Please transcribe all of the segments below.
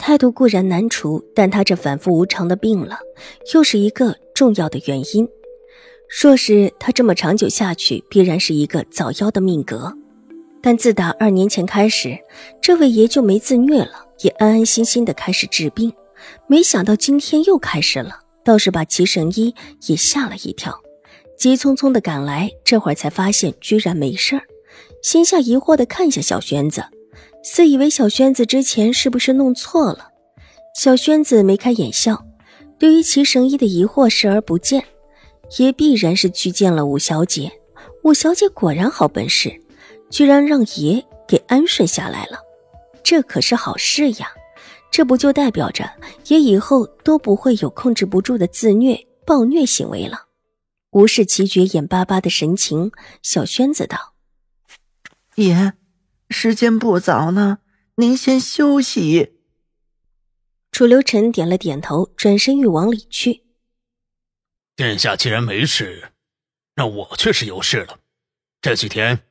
态度固然难除，但他这反复无常的病了，又是一个重要的原因。若是他这么长久下去，必然是一个早夭的命格。但自打二年前开始，这位爷就没自虐了，也安安心心的开始治病。没想到今天又开始了，倒是把齐神医也吓了一跳，急匆匆的赶来，这会儿才发现居然没事儿，心下疑惑的看向小轩子。似以为小轩子之前是不是弄错了？小轩子眉开眼笑，对于齐神医的疑惑视而不见，也必然是去见了五小姐。五小姐果然好本事，居然让爷给安顺下来了，这可是好事呀！这不就代表着爷以后都不会有控制不住的自虐暴虐行为了？无视齐绝眼巴巴的神情，小轩子道：“爷。”时间不早了，您先休息。楚留臣点了点头，转身欲往里去。殿下既然没事，那我却是有事了。这几天，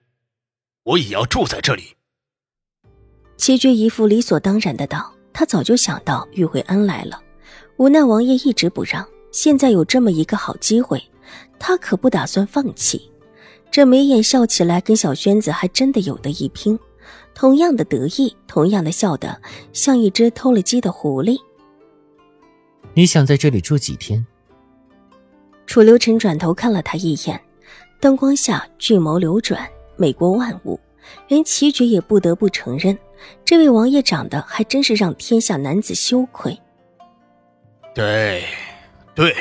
我也要住在这里。齐绝一副理所当然的道：“他早就想到玉慧安来了，无奈王爷一直不让。现在有这么一个好机会，他可不打算放弃。这眉眼笑起来，跟小轩子还真的有的一拼。”同样的得意，同样的笑得像一只偷了鸡的狐狸。你想在这里住几天？楚留臣转头看了他一眼，灯光下俊眸流转，美过万物，连齐爵也不得不承认，这位王爷长得还真是让天下男子羞愧。对，对，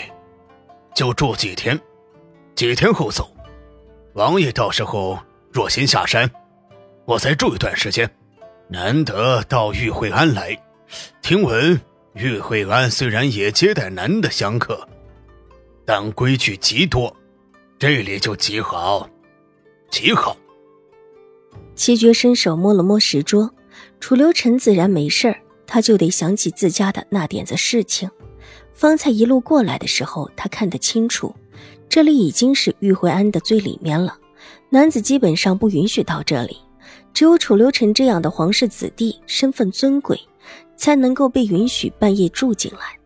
就住几天，几天后走。王爷到时候若先下山。我再住一段时间，难得到玉慧庵来，听闻玉慧庵虽然也接待男的香客，但规矩极多，这里就极好，极好。齐绝伸手摸了摸石桌，楚留臣自然没事，他就得想起自家的那点子事情。方才一路过来的时候，他看得清楚，这里已经是玉慧庵的最里面了，男子基本上不允许到这里。只有楚留臣这样的皇室子弟，身份尊贵，才能够被允许半夜住进来。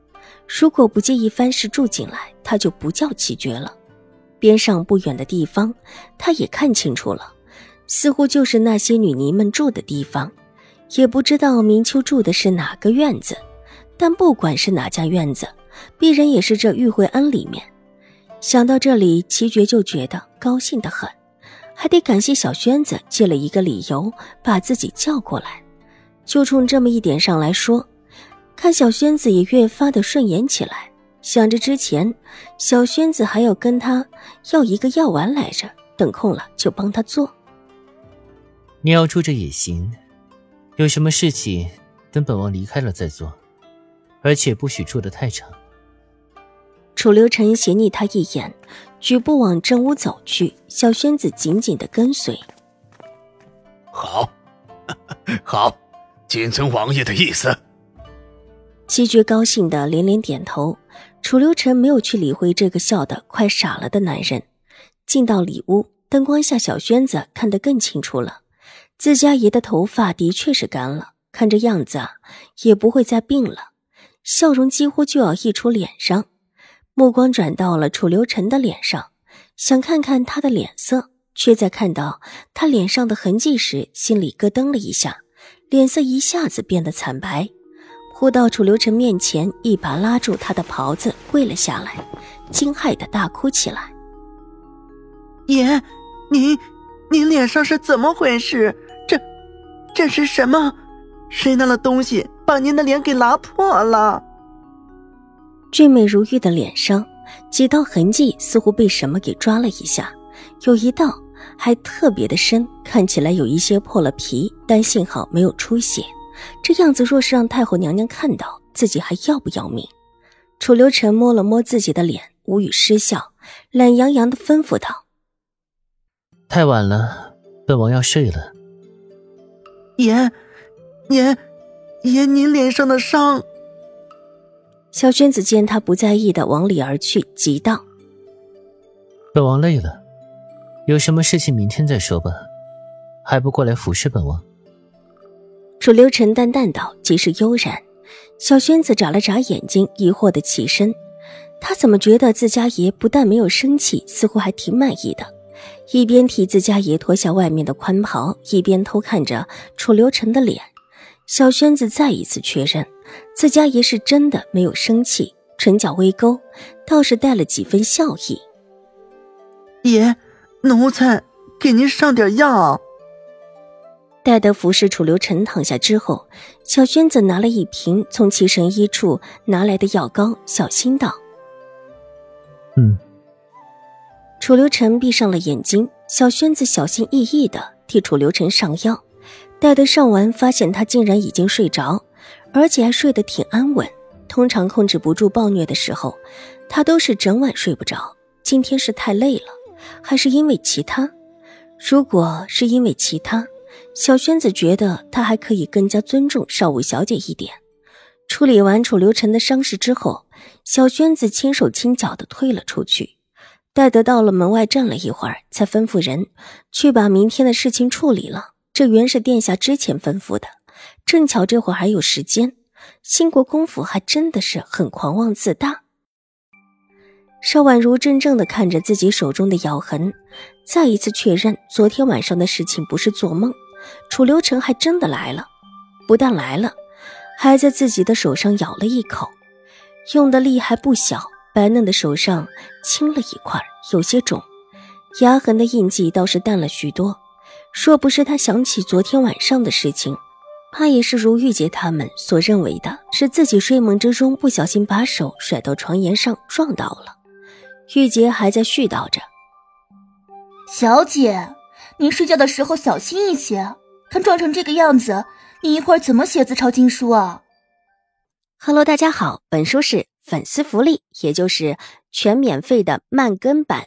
如果不介意翻事住进来，他就不叫奇绝了。边上不远的地方，他也看清楚了，似乎就是那些女尼们住的地方。也不知道明秋住的是哪个院子，但不管是哪家院子，必然也是这玉慧庵里面。想到这里，齐绝就觉得高兴的很。还得感谢小轩子借了一个理由把自己叫过来，就冲这么一点上来说，看小轩子也越发的顺眼起来。想着之前小轩子还要跟他要一个药丸来着，等空了就帮他做。你要住着也行，有什么事情等本王离开了再做，而且不许住得太长。楚留臣斜睨他一眼。举步往正屋走去，小轩子紧紧的跟随。好，好，谨遵王爷的意思。七绝高兴的连连点头。楚留臣没有去理会这个笑得快傻了的男人。进到里屋，灯光下，小轩子看得更清楚了。自家爷的头发的确是干了，看这样子啊，也不会再病了，笑容几乎就要溢出脸上。目光转到了楚留臣的脸上，想看看他的脸色，却在看到他脸上的痕迹时，心里咯噔了一下，脸色一下子变得惨白，扑到楚留臣面前，一把拉住他的袍子，跪了下来，惊骇的大哭起来：“爷，您，您脸上是怎么回事？这，这是什么？谁拿了东西把您的脸给拉破了？”俊美如玉的脸上，几道痕迹似乎被什么给抓了一下，有一道还特别的深，看起来有一些破了皮，但幸好没有出血。这样子若是让太后娘娘看到，自己还要不要命？楚留臣摸了摸自己的脸，无语失笑，懒洋洋的吩咐道：“太晚了，本王要睡了。”爷，爷，爷，您脸上的伤。小轩子见他不在意的往里而去，急道：“本王累了，有什么事情明天再说吧，还不过来服侍本王？”楚留臣淡淡道，极是悠然。小轩子眨了眨眼睛，疑惑的起身。他怎么觉得自家爷不但没有生气，似乎还挺满意的？一边替自家爷脱下外面的宽袍，一边偷看着楚留臣的脸。小轩子再一次确认，自家爷是真的没有生气，唇角微勾，倒是带了几分笑意。爷，奴才给您上点药。待得服侍楚留臣躺下之后，小轩子拿了一瓶从齐神医处拿来的药膏，小心道：“嗯。”楚留臣闭上了眼睛，小轩子小心翼翼的替楚留臣上药。待得上完，发现他竟然已经睡着，而且还睡得挺安稳。通常控制不住暴虐的时候，他都是整晚睡不着。今天是太累了，还是因为其他？如果是因为其他，小轩子觉得他还可以更加尊重少武小姐一点。处理完楚留臣的伤势之后，小轩子轻手轻脚的退了出去。待得到了门外站了一会儿，才吩咐人去把明天的事情处理了。这原是殿下之前吩咐的，正巧这会儿还有时间。兴国公府还真的是很狂妄自大。邵婉如怔怔的看着自己手中的咬痕，再一次确认昨天晚上的事情不是做梦。楚留臣还真的来了，不但来了，还在自己的手上咬了一口，用的力还不小。白嫩的手上青了一块，有些肿，牙痕的印记倒是淡了许多。若不是他想起昨天晚上的事情，怕也是如玉洁他们所认为的，是自己睡梦之中不小心把手甩到床沿上撞到了。玉洁还在絮叨着：“小姐，您睡觉的时候小心一些，看撞成这个样子，你一会儿怎么写字抄经书啊？”Hello，大家好，本书是粉丝福利，也就是全免费的慢更版。